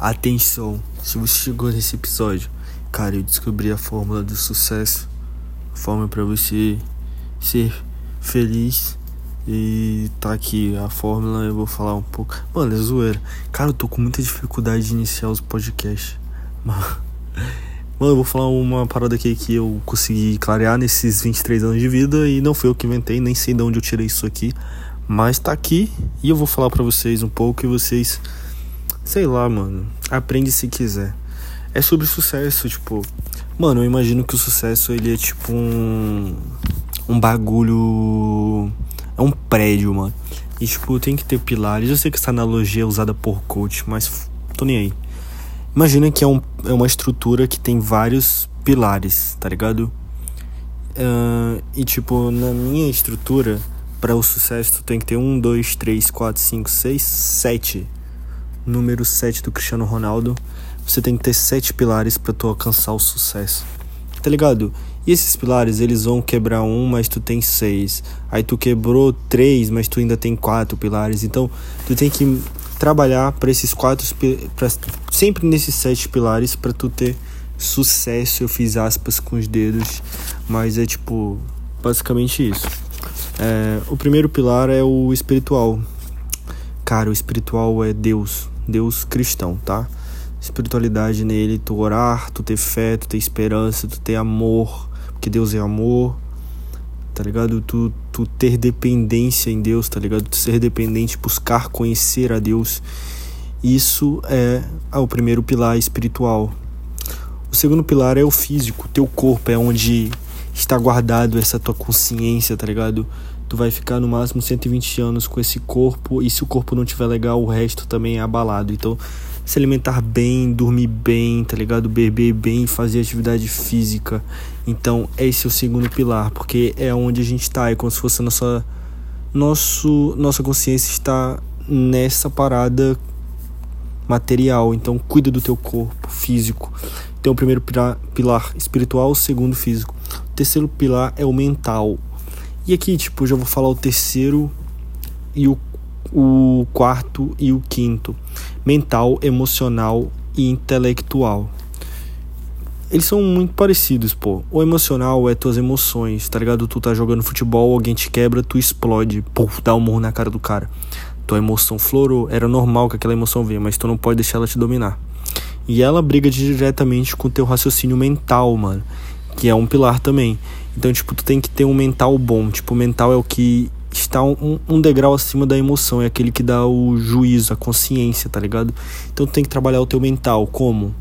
Atenção, se você chegou nesse episódio, cara, eu descobri a fórmula do sucesso, a fórmula para você ser feliz e tá aqui a fórmula, eu vou falar um pouco. Mano, é zoeira. Cara, eu tô com muita dificuldade de iniciar os podcasts. Mano, eu vou falar uma parada aqui que eu consegui clarear nesses 23 anos de vida e não foi eu que inventei, nem sei de onde eu tirei isso aqui, mas tá aqui e eu vou falar para vocês um pouco e vocês Sei lá, mano. Aprende se quiser. É sobre sucesso, tipo. Mano, eu imagino que o sucesso ele é tipo um. Um bagulho. É um prédio, mano. E tipo, tem que ter pilares. Eu sei que essa analogia é usada por coach, mas tô nem aí. Imagina que é, um, é uma estrutura que tem vários pilares, tá ligado? Uh, e tipo, na minha estrutura, para o sucesso, tu tem que ter um, dois, três, quatro, cinco, seis, sete número 7 do Cristiano Ronaldo, você tem que ter sete pilares para tu alcançar o sucesso. Tá ligado? E esses pilares, eles vão quebrar um, mas tu tem seis. Aí tu quebrou três, mas tu ainda tem quatro pilares. Então, tu tem que trabalhar para esses quatro, sempre nesses sete pilares para tu ter sucesso. Eu fiz aspas com os dedos, mas é tipo basicamente isso. É, o primeiro pilar é o espiritual. Cara, o espiritual é Deus. Deus cristão, tá? Espiritualidade nele, tu orar, tu ter fé, tu ter esperança, tu ter amor, porque Deus é amor, tá ligado? Tu, tu ter dependência em Deus, tá ligado? Tu ser dependente, buscar conhecer a Deus. Isso é ah, o primeiro pilar espiritual. O segundo pilar é o físico, teu corpo é onde está guardado essa tua consciência, tá ligado? Tu vai ficar no máximo 120 anos com esse corpo e se o corpo não tiver legal, o resto também é abalado. Então, se alimentar bem, dormir bem, tá ligado? Beber bem, fazer atividade física. Então, esse é o segundo pilar, porque é onde a gente está, é como se fosse a nossa nosso nossa consciência está nessa parada material. Então, cuida do teu corpo físico. Então, o primeiro pilar espiritual, o segundo físico. O terceiro pilar é o mental e aqui, tipo, já vou falar o terceiro e o, o quarto e o quinto: mental, emocional e intelectual. Eles são muito parecidos, pô. O emocional é tuas emoções, tá ligado? Tu tá jogando futebol, alguém te quebra, tu explode, pô, dá um murro na cara do cara. Tua emoção florou, era normal que aquela emoção venha, mas tu não pode deixar ela te dominar. E ela briga diretamente com teu raciocínio mental, mano, que é um pilar também. Então, tipo, tu tem que ter um mental bom. Tipo, o mental é o que está um, um, degrau acima da emoção, é aquele que dá o juízo, a consciência, tá ligado? Então tu tem que trabalhar o teu mental como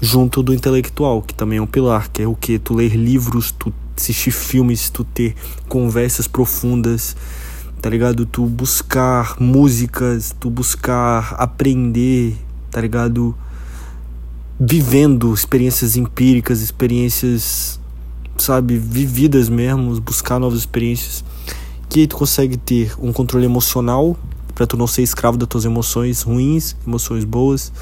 junto do intelectual, que também é um pilar, que é o que tu ler livros, tu assistir filmes, tu ter conversas profundas, tá ligado? Tu buscar músicas, tu buscar aprender, tá ligado? Vivendo experiências empíricas, experiências sabe, vividas mesmo, buscar novas experiências, que aí tu consegue ter um controle emocional para tu não ser escravo das tuas emoções ruins, emoções boas,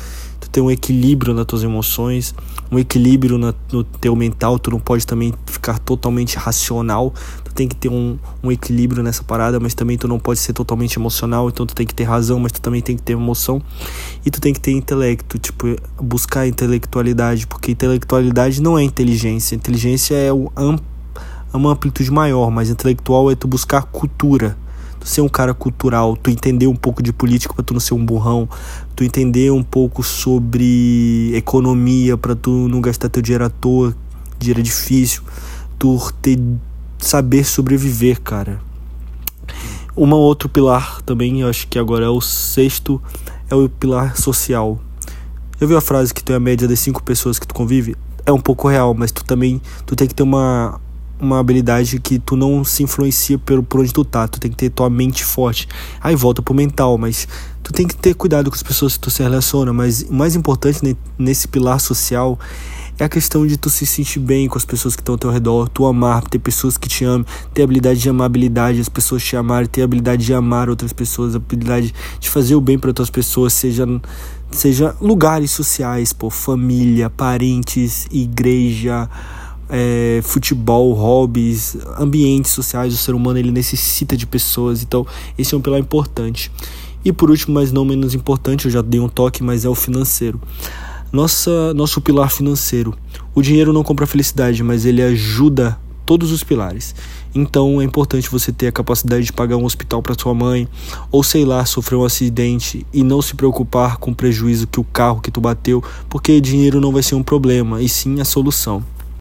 tu ter um equilíbrio nas tuas emoções, um equilíbrio na, no teu mental, tu não pode também ficar totalmente racional, tu tem que ter um, um equilíbrio nessa parada, mas também tu não pode ser totalmente emocional, então tu tem que ter razão, mas tu também tem que ter emoção, e tu tem que ter intelecto, tipo, buscar intelectualidade, porque intelectualidade não é inteligência, inteligência é um, uma amplitude maior, mas intelectual é tu buscar cultura, tu ser um cara cultural, tu entender um pouco de política para tu não ser um burrão, tu entender um pouco sobre economia para tu não gastar teu dinheiro à toa, dinheiro é difícil, tu ter saber sobreviver, cara. Uma outro pilar também, eu acho que agora é o sexto, é o pilar social. Eu vi a frase que tu é a média das cinco pessoas que tu convive, é um pouco real, mas tu também tu tem que ter uma uma habilidade que tu não se influencia pelo, por onde tu tá. Tu tem que ter tua mente forte. Aí volta pro mental, mas tu tem que ter cuidado com as pessoas que tu se relaciona. Mas o mais importante nesse pilar social é a questão de tu se sentir bem com as pessoas que estão ao teu redor, tu amar, ter pessoas que te amam, ter habilidade de amabilidade, as pessoas te amarem, ter habilidade de amar outras pessoas, habilidade de fazer o bem para outras pessoas, seja seja lugares sociais, pô, família, parentes, igreja, é, futebol, hobbies, ambientes sociais, o ser humano ele necessita de pessoas, então esse é um pilar importante. E por último, mas não menos importante, eu já dei um toque, mas é o financeiro. Nossa, nosso pilar financeiro. O dinheiro não compra felicidade, mas ele ajuda todos os pilares. Então é importante você ter a capacidade de pagar um hospital para sua mãe, ou sei lá, sofrer um acidente e não se preocupar com o prejuízo que o carro que tu bateu, porque dinheiro não vai ser um problema, e sim a solução.